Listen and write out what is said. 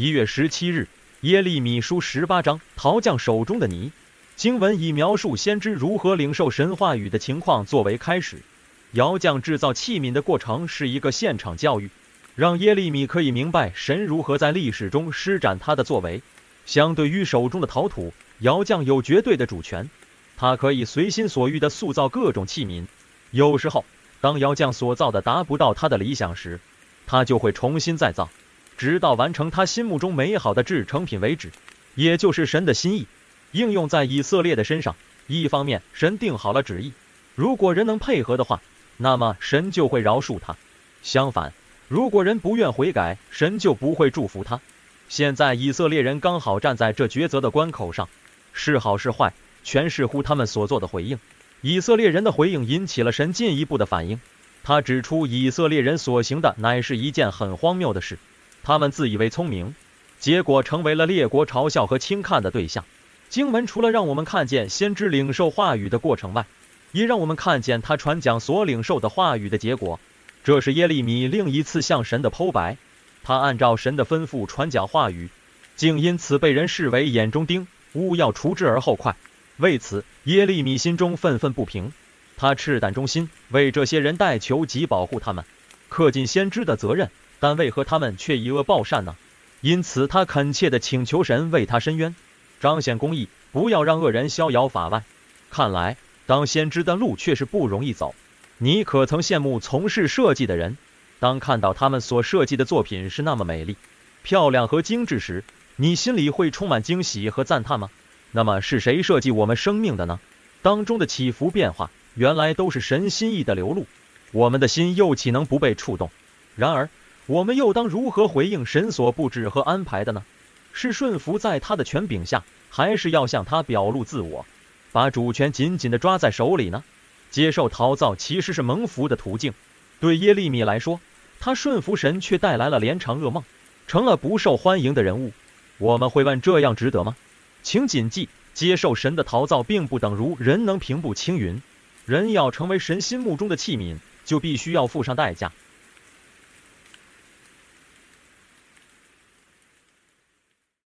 一月十七日，耶利米书十八章，陶匠手中的泥。经文以描述先知如何领受神话语的情况作为开始。窑匠制造器皿的过程是一个现场教育，让耶利米可以明白神如何在历史中施展他的作为。相对于手中的陶土，窑匠有绝对的主权，他可以随心所欲地塑造各种器皿。有时候，当窑匠所造的达不到他的理想时，他就会重新再造。直到完成他心目中美好的制成品为止，也就是神的心意应用在以色列的身上。一方面，神定好了旨意，如果人能配合的话，那么神就会饶恕他；相反，如果人不愿悔改，神就不会祝福他。现在以色列人刚好站在这抉择的关口上，是好是坏，全视乎他们所做的回应。以色列人的回应引起了神进一步的反应，他指出以色列人所行的乃是一件很荒谬的事。他们自以为聪明，结果成为了列国嘲笑和轻看的对象。经文除了让我们看见先知领受话语的过程外，也让我们看见他传讲所领受的话语的结果。这是耶利米另一次向神的剖白。他按照神的吩咐传讲话语，竟因此被人视为眼中钉，务要除之而后快。为此，耶利米心中愤愤不平。他赤胆忠心，为这些人代求及保护他们，恪尽先知的责任。但为何他们却以恶报善呢？因此，他恳切地请求神为他伸冤，彰显公义，不要让恶人逍遥法外。看来，当先知的路却是不容易走。你可曾羡慕从事设计的人？当看到他们所设计的作品是那么美丽、漂亮和精致时，你心里会充满惊喜和赞叹吗？那么，是谁设计我们生命的呢？当中的起伏变化，原来都是神心意的流露。我们的心又岂能不被触动？然而，我们又当如何回应神所布置和安排的呢？是顺服在他的权柄下，还是要向他表露自我，把主权紧紧地抓在手里呢？接受陶造其实是蒙福的途径。对耶利米来说，他顺服神却带来了连场噩梦，成了不受欢迎的人物。我们会问：这样值得吗？请谨记，接受神的陶造并不等如人能平步青云。人要成为神心目中的器皿，就必须要付上代价。